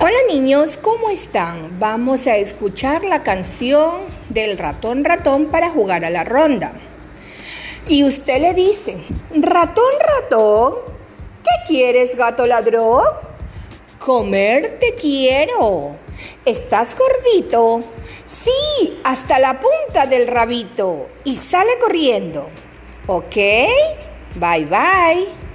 Hola niños, ¿cómo están? Vamos a escuchar la canción del ratón ratón para jugar a la ronda. Y usted le dice, ratón ratón, ¿qué quieres gato ladrón? Comerte quiero. ¿Estás gordito? Sí, hasta la punta del rabito. Y sale corriendo. ¿Ok? Bye bye.